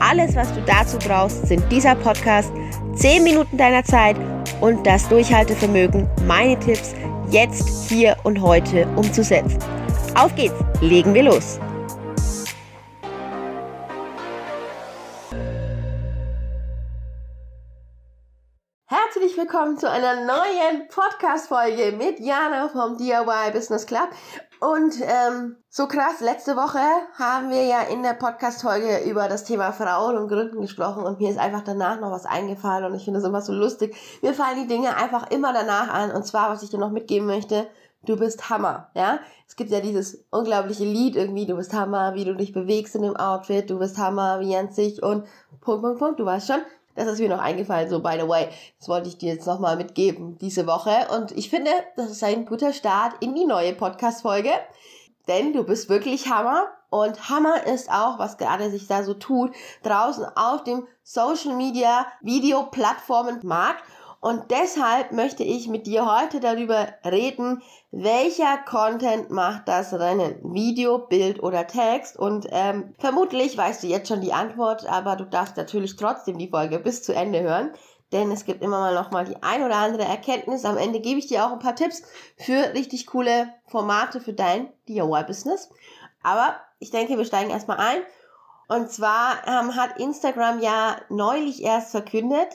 Alles, was du dazu brauchst, sind dieser Podcast, 10 Minuten deiner Zeit und das Durchhaltevermögen, meine Tipps jetzt, hier und heute umzusetzen. Auf geht's, legen wir los. Herzlich willkommen zu einer neuen Podcast-Folge mit Jana vom DIY Business Club. Und ähm, so krass, letzte Woche haben wir ja in der Podcast-Folge über das Thema Frauen und Gründen gesprochen und mir ist einfach danach noch was eingefallen und ich finde es immer so lustig. Mir fallen die Dinge einfach immer danach an und zwar, was ich dir noch mitgeben möchte, du bist Hammer, ja? Es gibt ja dieses unglaubliche Lied irgendwie, du bist Hammer, wie du dich bewegst in dem Outfit, du bist Hammer, wie an sich und Punkt, Punkt, Punkt, du weißt schon. Das ist mir noch eingefallen, so by the way. Das wollte ich dir jetzt nochmal mitgeben diese Woche. Und ich finde, das ist ein guter Start in die neue Podcast-Folge. Denn du bist wirklich Hammer. Und Hammer ist auch, was gerade sich da so tut, draußen auf dem Social Media Video Plattformen Markt. Und deshalb möchte ich mit dir heute darüber reden, welcher Content macht das Rennen? Video, Bild oder Text? Und ähm, vermutlich weißt du jetzt schon die Antwort, aber du darfst natürlich trotzdem die Folge bis zu Ende hören. Denn es gibt immer mal noch mal die ein oder andere Erkenntnis. Am Ende gebe ich dir auch ein paar Tipps für richtig coole Formate für dein DIY-Business. Aber ich denke, wir steigen erstmal ein. Und zwar ähm, hat Instagram ja neulich erst verkündet,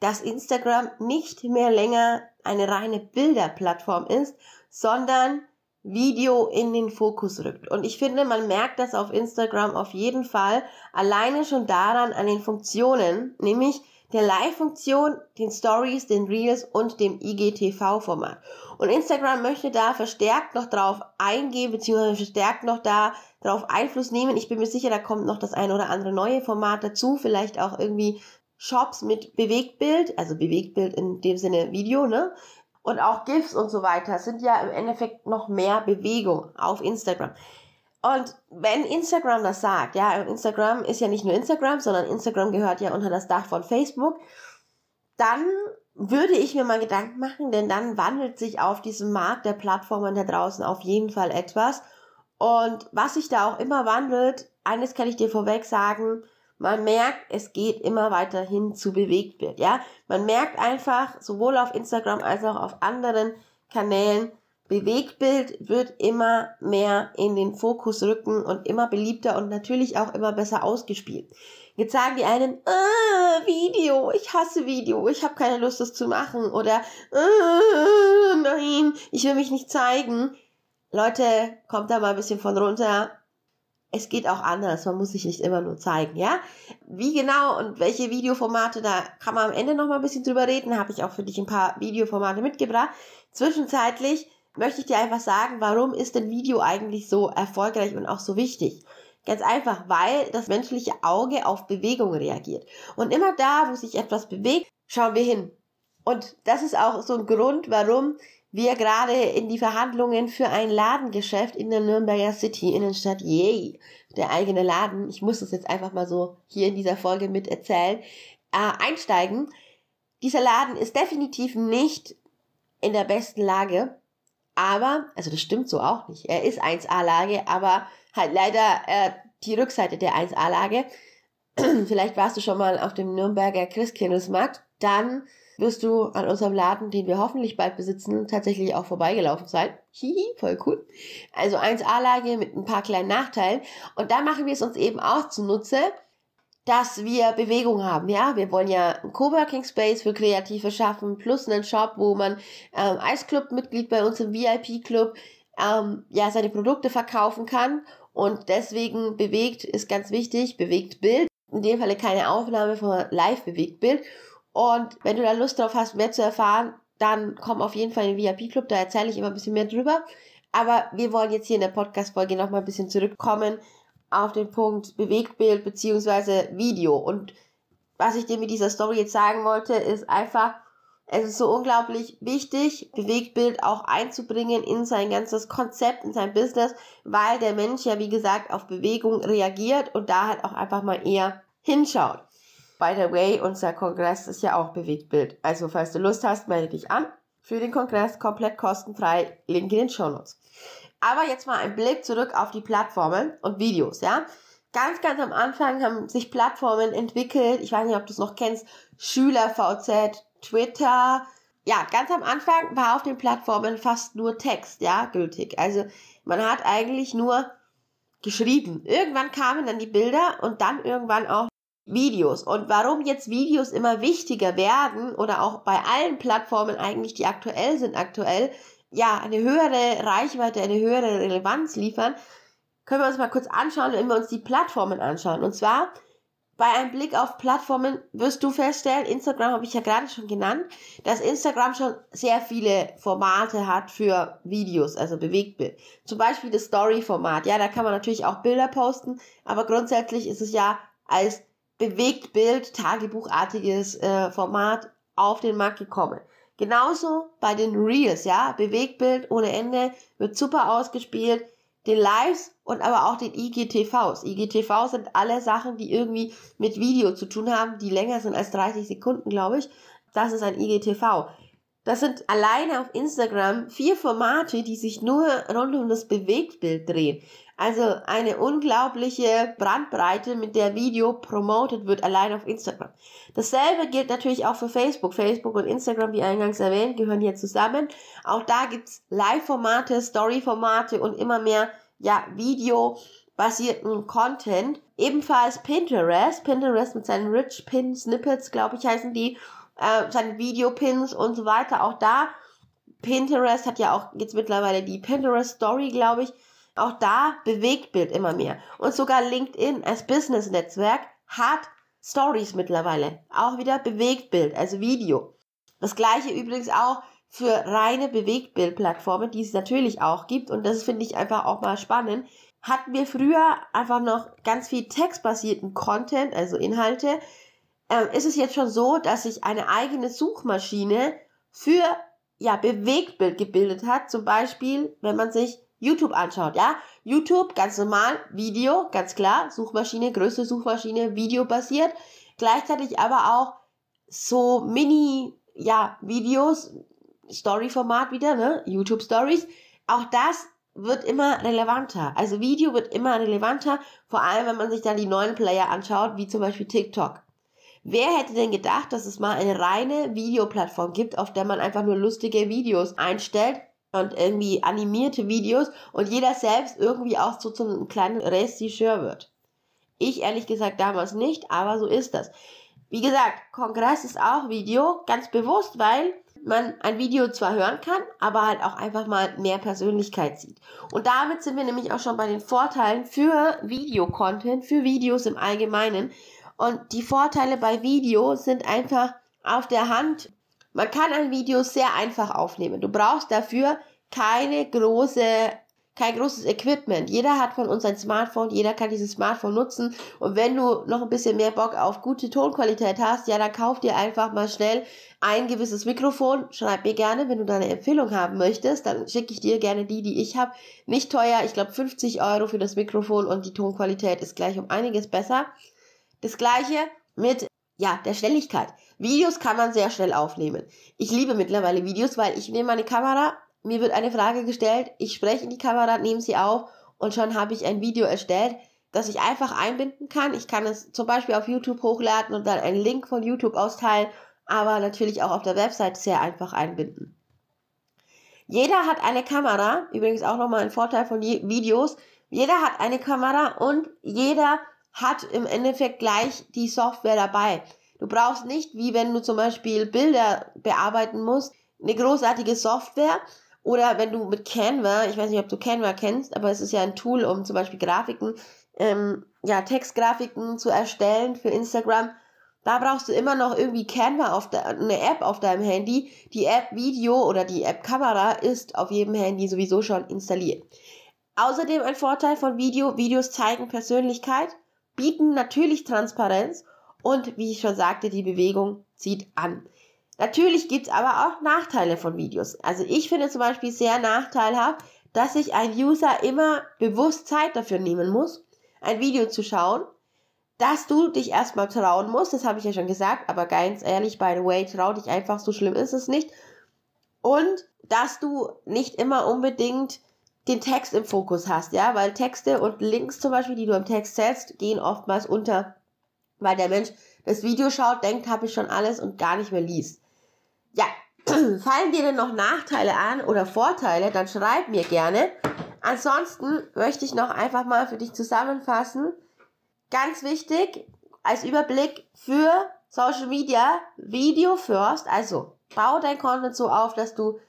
dass Instagram nicht mehr länger eine reine Bilderplattform ist, sondern Video in den Fokus rückt. Und ich finde, man merkt das auf Instagram auf jeden Fall alleine schon daran an den Funktionen, nämlich der Live-Funktion, den Stories, den Reels und dem IGTV-Format. Und Instagram möchte da verstärkt noch drauf eingehen, beziehungsweise verstärkt noch da drauf Einfluss nehmen. Ich bin mir sicher, da kommt noch das ein oder andere neue Format dazu, vielleicht auch irgendwie Shops mit Bewegtbild, also Bewegtbild in dem Sinne Video, ne? Und auch GIFs und so weiter sind ja im Endeffekt noch mehr Bewegung auf Instagram. Und wenn Instagram das sagt, ja, Instagram ist ja nicht nur Instagram, sondern Instagram gehört ja unter das Dach von Facebook, dann würde ich mir mal Gedanken machen, denn dann wandelt sich auf diesem Markt der Plattformen da draußen auf jeden Fall etwas. Und was sich da auch immer wandelt, eines kann ich dir vorweg sagen, man merkt, es geht immer weiter hin zu Bewegtbild, ja. Man merkt einfach, sowohl auf Instagram als auch auf anderen Kanälen, Bewegtbild wird immer mehr in den Fokus rücken und immer beliebter und natürlich auch immer besser ausgespielt. Jetzt sagen die einen, ah, Video, ich hasse Video, ich habe keine Lust, das zu machen. Oder, ah, nein, ich will mich nicht zeigen. Leute, kommt da mal ein bisschen von runter es geht auch anders. Man muss sich nicht immer nur zeigen, ja? Wie genau und welche Videoformate, da kann man am Ende noch mal ein bisschen drüber reden. Habe ich auch für dich ein paar Videoformate mitgebracht. Zwischenzeitlich möchte ich dir einfach sagen, warum ist denn Video eigentlich so erfolgreich und auch so wichtig? Ganz einfach, weil das menschliche Auge auf Bewegung reagiert. Und immer da, wo sich etwas bewegt, schauen wir hin. Und das ist auch so ein Grund, warum wir gerade in die Verhandlungen für ein Ladengeschäft in der Nürnberger City Innenstadt, yay, der eigene Laden, ich muss das jetzt einfach mal so hier in dieser Folge mit erzählen, äh, einsteigen. Dieser Laden ist definitiv nicht in der besten Lage, aber, also das stimmt so auch nicht, er ist 1A-Lage, aber halt leider äh, die Rückseite der 1A-Lage. Vielleicht warst du schon mal auf dem Nürnberger Christkindlesmarkt, dann wirst du an unserem Laden, den wir hoffentlich bald besitzen, tatsächlich auch vorbeigelaufen sein. Hihi, voll cool. Also 1A-Lage mit ein paar kleinen Nachteilen. Und da machen wir es uns eben auch zunutze, dass wir Bewegung haben. Ja, wir wollen ja einen Coworking Space für Kreative schaffen, plus einen Shop, wo man ähm, Eisclub-Mitglied bei uns im VIP-Club ähm, ja seine Produkte verkaufen kann. Und deswegen bewegt ist ganz wichtig, bewegt Bild. In dem Falle keine Aufnahme von live bewegt Bild. Und wenn du da Lust drauf hast, mehr zu erfahren, dann komm auf jeden Fall in den VIP-Club, da erzähle ich immer ein bisschen mehr drüber. Aber wir wollen jetzt hier in der Podcast-Folge nochmal ein bisschen zurückkommen auf den Punkt Bewegtbild beziehungsweise Video. Und was ich dir mit dieser Story jetzt sagen wollte, ist einfach, es ist so unglaublich wichtig, Bewegtbild auch einzubringen in sein ganzes Konzept, in sein Business, weil der Mensch ja, wie gesagt, auf Bewegung reagiert und da halt auch einfach mal eher hinschaut. By the way, unser Kongress ist ja auch Bewegtbild. Also, falls du Lust hast, melde dich an. Für den Kongress komplett kostenfrei. Link in den Show Notes. Aber jetzt mal ein Blick zurück auf die Plattformen und Videos, ja. Ganz, ganz am Anfang haben sich Plattformen entwickelt. Ich weiß nicht, ob du es noch kennst. SchülerVZ, Twitter. Ja, ganz am Anfang war auf den Plattformen fast nur Text, ja, gültig. Also man hat eigentlich nur geschrieben. Irgendwann kamen dann die Bilder und dann irgendwann auch Videos. Und warum jetzt Videos immer wichtiger werden oder auch bei allen Plattformen eigentlich, die aktuell sind, aktuell, ja, eine höhere Reichweite, eine höhere Relevanz liefern, können wir uns mal kurz anschauen, wenn wir uns die Plattformen anschauen. Und zwar bei einem Blick auf Plattformen wirst du feststellen, Instagram habe ich ja gerade schon genannt, dass Instagram schon sehr viele Formate hat für Videos, also Bewegtbild. Zum Beispiel das Story-Format. Ja, da kann man natürlich auch Bilder posten, aber grundsätzlich ist es ja als Bewegtbild, Tagebuchartiges äh, Format auf den Markt gekommen. Genauso bei den Reels, ja, Bewegtbild ohne Ende, wird super ausgespielt, den Lives und aber auch den IGTVs. IGTVs sind alle Sachen, die irgendwie mit Video zu tun haben, die länger sind als 30 Sekunden, glaube ich. Das ist ein IGTV. Das sind alleine auf Instagram vier Formate, die sich nur rund um das Bewegtbild drehen. Also eine unglaubliche Brandbreite, mit der Video promoted wird, allein auf Instagram. Dasselbe gilt natürlich auch für Facebook. Facebook und Instagram, wie eingangs erwähnt, gehören hier zusammen. Auch da gibt's Live-Formate, Story-Formate und immer mehr ja, Video-basierten Content. Ebenfalls Pinterest. Pinterest mit seinen Rich Pin Snippets, glaube ich, heißen die. Äh, seine Videopins und so weiter. Auch da Pinterest hat ja auch jetzt mittlerweile die Pinterest Story, glaube ich. Auch da bewegt Bild immer mehr. Und sogar LinkedIn als Business-Netzwerk hat Stories mittlerweile. Auch wieder Bewegtbild, also Video. Das gleiche übrigens auch für reine Bewegtbildplattformen, die es natürlich auch gibt. Und das finde ich einfach auch mal spannend. Hatten wir früher einfach noch ganz viel textbasierten Content, also Inhalte. Ähm, ist es jetzt schon so, dass sich eine eigene Suchmaschine für ja, Bewegtbild gebildet hat. Zum Beispiel, wenn man sich YouTube anschaut, ja. YouTube, ganz normal, Video, ganz klar, Suchmaschine, größte Suchmaschine, Video basiert. Gleichzeitig aber auch so Mini, ja, Videos, Story-Format wieder, ne? YouTube Stories. Auch das wird immer relevanter. Also Video wird immer relevanter, vor allem wenn man sich dann die neuen Player anschaut, wie zum Beispiel TikTok. Wer hätte denn gedacht, dass es mal eine reine Videoplattform gibt, auf der man einfach nur lustige Videos einstellt und irgendwie animierte Videos und jeder selbst irgendwie auch so zum kleinen Regisseur wird. Ich ehrlich gesagt damals nicht, aber so ist das. Wie gesagt, Kongress ist auch Video, ganz bewusst, weil man ein Video zwar hören kann, aber halt auch einfach mal mehr Persönlichkeit sieht. Und damit sind wir nämlich auch schon bei den Vorteilen für Videocontent, für Videos im Allgemeinen. Und die Vorteile bei Video sind einfach auf der Hand. Man kann ein Video sehr einfach aufnehmen. Du brauchst dafür keine große kein großes Equipment. Jeder hat von uns ein Smartphone, jeder kann dieses Smartphone nutzen. Und wenn du noch ein bisschen mehr Bock auf gute Tonqualität hast, ja, dann kauf dir einfach mal schnell ein gewisses Mikrofon. Schreib mir gerne, wenn du da eine Empfehlung haben möchtest, dann schicke ich dir gerne die, die ich habe. Nicht teuer, ich glaube 50 Euro für das Mikrofon und die Tonqualität ist gleich um einiges besser. Das gleiche mit ja, der Schnelligkeit. Videos kann man sehr schnell aufnehmen. Ich liebe mittlerweile Videos, weil ich nehme meine Kamera, mir wird eine Frage gestellt, ich spreche in die Kamera, nehme sie auf und schon habe ich ein Video erstellt, das ich einfach einbinden kann. Ich kann es zum Beispiel auf YouTube hochladen und dann einen Link von YouTube austeilen, aber natürlich auch auf der Website sehr einfach einbinden. Jeder hat eine Kamera, übrigens auch nochmal ein Vorteil von Videos. Jeder hat eine Kamera und jeder hat im Endeffekt gleich die Software dabei. Du brauchst nicht, wie wenn du zum Beispiel Bilder bearbeiten musst, eine großartige Software, oder wenn du mit Canva, ich weiß nicht, ob du Canva kennst, aber es ist ja ein Tool, um zum Beispiel Grafiken, ähm, ja, Textgrafiken zu erstellen für Instagram. Da brauchst du immer noch irgendwie Canva auf der, eine App auf deinem Handy. Die App Video oder die App Kamera ist auf jedem Handy sowieso schon installiert. Außerdem ein Vorteil von Video. Videos zeigen Persönlichkeit, bieten natürlich Transparenz und wie ich schon sagte, die Bewegung zieht an. Natürlich gibt es aber auch Nachteile von Videos. Also ich finde zum Beispiel sehr nachteilhaft, dass sich ein User immer bewusst Zeit dafür nehmen muss, ein Video zu schauen, dass du dich erstmal trauen musst, das habe ich ja schon gesagt, aber ganz ehrlich, by the way, trau dich einfach, so schlimm ist es nicht. Und dass du nicht immer unbedingt den Text im Fokus hast, ja, weil Texte und Links zum Beispiel, die du im Text setzt, gehen oftmals unter, weil der Mensch das Video schaut, denkt, habe ich schon alles und gar nicht mehr liest. Ja, fallen dir denn noch Nachteile an oder Vorteile, dann schreib mir gerne. Ansonsten möchte ich noch einfach mal für dich zusammenfassen. Ganz wichtig, als Überblick für Social Media, Video first, also bau dein Content so auf, dass du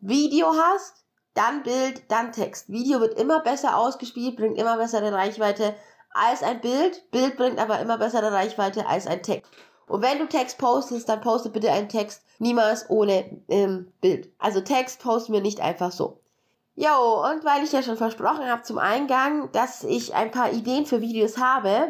Video hast, dann Bild, dann Text. Video wird immer besser ausgespielt, bringt immer bessere Reichweite als ein Bild. Bild bringt aber immer bessere Reichweite als ein Text. Und wenn du Text postest, dann poste bitte einen Text niemals ohne ähm, Bild. Also Text posten wir nicht einfach so. Jo, und weil ich ja schon versprochen habe zum Eingang, dass ich ein paar Ideen für Videos habe,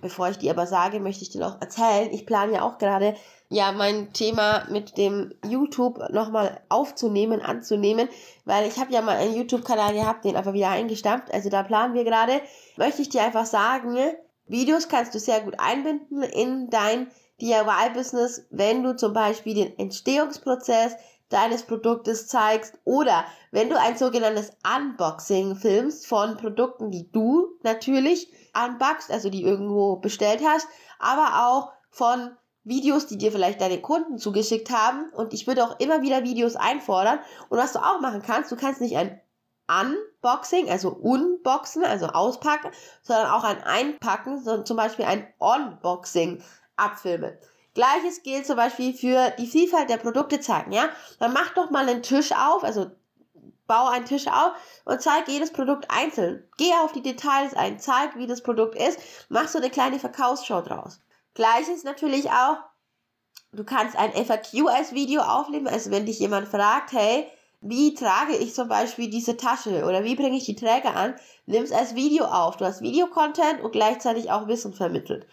bevor ich die aber sage, möchte ich dir noch erzählen. Ich plane ja auch gerade ja mein Thema mit dem YouTube nochmal aufzunehmen, anzunehmen, weil ich habe ja mal einen YouTube-Kanal gehabt, den aber wieder eingestampft, also da planen wir gerade, möchte ich dir einfach sagen, Videos kannst du sehr gut einbinden in dein DIY-Business, wenn du zum Beispiel den Entstehungsprozess deines Produktes zeigst oder wenn du ein sogenanntes Unboxing filmst von Produkten, die du natürlich unboxst, also die irgendwo bestellt hast, aber auch von Videos, die dir vielleicht deine Kunden zugeschickt haben. Und ich würde auch immer wieder Videos einfordern. Und was du auch machen kannst, du kannst nicht ein Unboxing, also unboxen, also auspacken, sondern auch ein Einpacken, sondern zum Beispiel ein Unboxing abfilmen. Gleiches gilt zum Beispiel für die Vielfalt der Produkte zeigen, ja? Dann mach doch mal einen Tisch auf, also bau einen Tisch auf und zeig jedes Produkt einzeln. Geh auf die Details ein, zeig, wie das Produkt ist, mach so eine kleine Verkaufsshow draus. Gleiches natürlich auch, du kannst ein FAQ als Video aufnehmen, also wenn dich jemand fragt, hey, wie trage ich zum Beispiel diese Tasche oder wie bringe ich die Träger an, nimm es als Video auf. Du hast Videocontent und gleichzeitig auch Wissen vermittelt.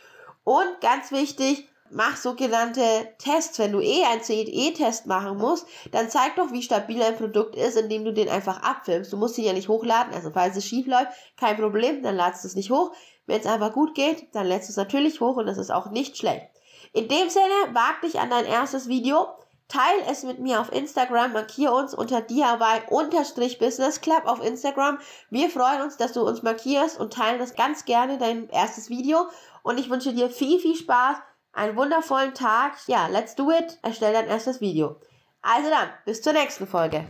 Und ganz wichtig, mach sogenannte Tests. Wenn du eh einen CE-Test machen musst, dann zeig doch, wie stabil ein Produkt ist, indem du den einfach abfilmst. Du musst ihn ja nicht hochladen, also falls es schief läuft, kein Problem, dann ladst du es nicht hoch. Wenn es einfach gut geht, dann lädst du es natürlich hoch und das ist auch nicht schlecht. In dem Sinne, wag dich an dein erstes Video. Teil es mit mir auf Instagram, markier uns unter DIY-Business auf Instagram. Wir freuen uns, dass du uns markierst und teilen das ganz gerne, dein erstes Video. Und ich wünsche dir viel, viel Spaß, einen wundervollen Tag. Ja, let's do it. Erstell dein erstes Video. Also dann, bis zur nächsten Folge.